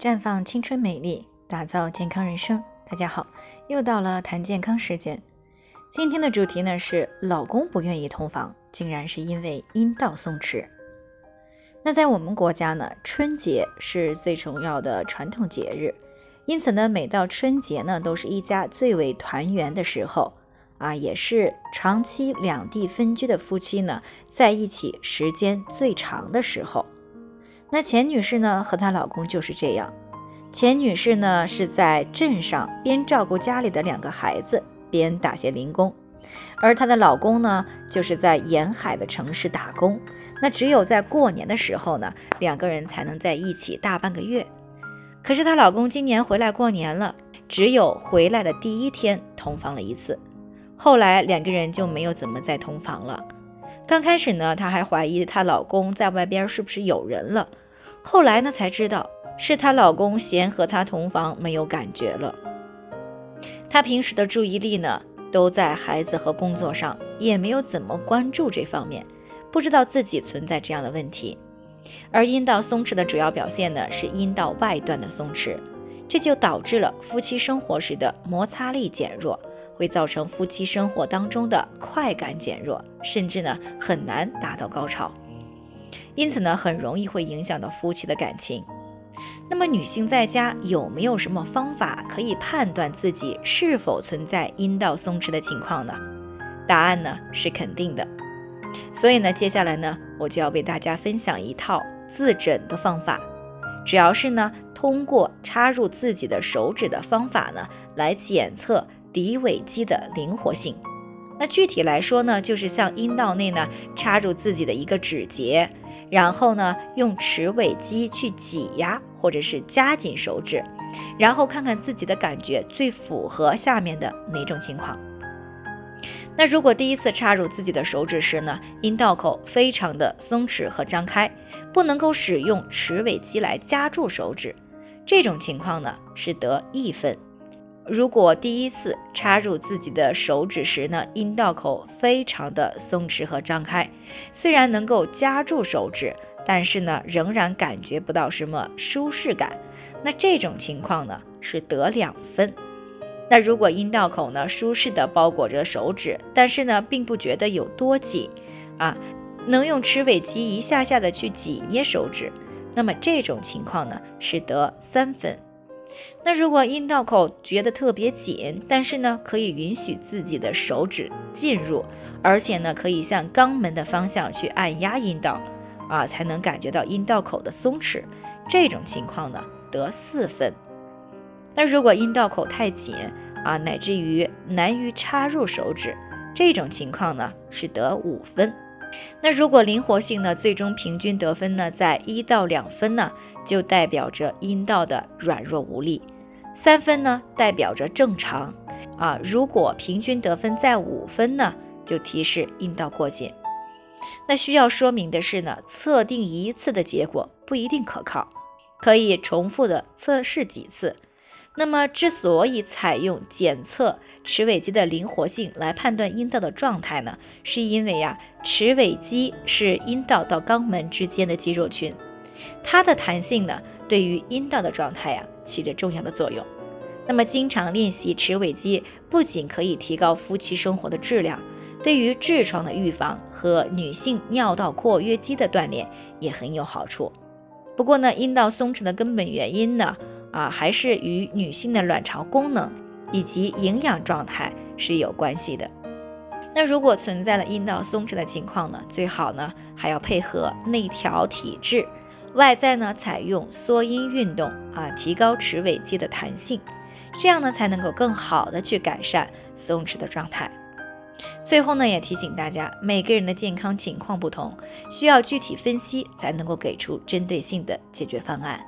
绽放青春美丽，打造健康人生。大家好，又到了谈健康时间。今天的主题呢是老公不愿意同房，竟然是因为阴道松弛。那在我们国家呢，春节是最重要的传统节日，因此呢，每到春节呢，都是一家最为团圆的时候啊，也是长期两地分居的夫妻呢在一起时间最长的时候。那钱女士呢和她老公就是这样。钱女士呢是在镇上边照顾家里的两个孩子，边打些零工，而她的老公呢就是在沿海的城市打工。那只有在过年的时候呢，两个人才能在一起大半个月。可是她老公今年回来过年了，只有回来的第一天同房了一次，后来两个人就没有怎么再同房了。刚开始呢，她还怀疑她老公在外边是不是有人了。后来呢，才知道是她老公嫌和她同房没有感觉了。她平时的注意力呢，都在孩子和工作上，也没有怎么关注这方面，不知道自己存在这样的问题。而阴道松弛的主要表现呢，是阴道外端的松弛，这就导致了夫妻生活时的摩擦力减弱，会造成夫妻生活当中的快感减弱，甚至呢，很难达到高潮。因此呢，很容易会影响到夫妻的感情。那么，女性在家有没有什么方法可以判断自己是否存在阴道松弛的情况呢？答案呢是肯定的。所以呢，接下来呢，我就要为大家分享一套自诊的方法，主要是呢，通过插入自己的手指的方法呢，来检测骶尾肌的灵活性。那具体来说呢，就是向阴道内呢插入自己的一个指节。然后呢，用齿尾肌去挤压或者是夹紧手指，然后看看自己的感觉最符合下面的哪种情况。那如果第一次插入自己的手指时呢，阴道口非常的松弛和张开，不能够使用齿尾肌来夹住手指，这种情况呢是得一分。如果第一次插入自己的手指时呢，阴道口非常的松弛和张开，虽然能够夹住手指，但是呢，仍然感觉不到什么舒适感。那这种情况呢，是得两分。那如果阴道口呢，舒适的包裹着手指，但是呢，并不觉得有多紧啊，能用齿尾肌一下下的去挤捏手指，那么这种情况呢，是得三分。那如果阴道口觉得特别紧，但是呢，可以允许自己的手指进入，而且呢，可以向肛门的方向去按压阴道，啊，才能感觉到阴道口的松弛。这种情况呢，得四分。那如果阴道口太紧啊，乃至于难于插入手指，这种情况呢，是得五分。那如果灵活性呢，最终平均得分呢，在一到两分呢？就代表着阴道的软弱无力，三分呢代表着正常啊。如果平均得分在五分呢，就提示阴道过紧。那需要说明的是呢，测定一次的结果不一定可靠，可以重复的测试几次。那么之所以采用检测齿尾肌的灵活性来判断阴道的状态呢，是因为呀，齿尾肌是阴道到肛门之间的肌肉群。它的弹性呢，对于阴道的状态呀，起着重要的作用。那么，经常练习齿尾肌，不仅可以提高夫妻生活的质量，对于痔疮的预防和女性尿道括约肌的锻炼也很有好处。不过呢，阴道松弛的根本原因呢，啊，还是与女性的卵巢功能以及营养状态是有关系的。那如果存在了阴道松弛的情况呢，最好呢还要配合内调体质。外在呢，采用缩阴运动啊，提高齿尾肌的弹性，这样呢才能够更好的去改善松弛的状态。最后呢，也提醒大家，每个人的健康情况不同，需要具体分析才能够给出针对性的解决方案。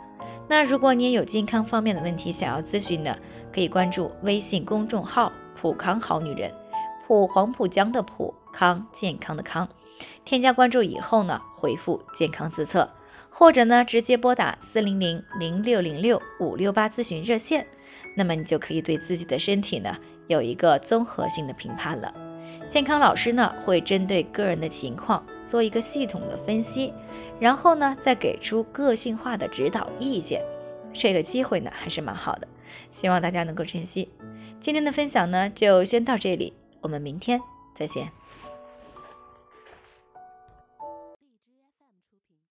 那如果你也有健康方面的问题想要咨询呢，可以关注微信公众号“普康好女人”，普黄浦江的普康健康的康，添加关注以后呢，回复健康自测。或者呢，直接拨打四零零零六零六五六八咨询热线，那么你就可以对自己的身体呢有一个综合性的评判了。健康老师呢会针对个人的情况做一个系统的分析，然后呢再给出个性化的指导意见，这个机会呢还是蛮好的，希望大家能够珍惜。今天的分享呢就先到这里，我们明天再见。